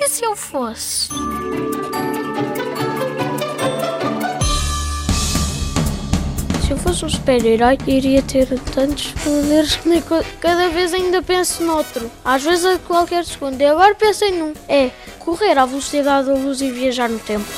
E se eu fosse? Se eu fosse um super-herói, iria ter tantos poderes que nem cada vez ainda penso noutro. Às vezes a qualquer segundo. E agora pensei num. É correr à velocidade da luz e viajar no tempo.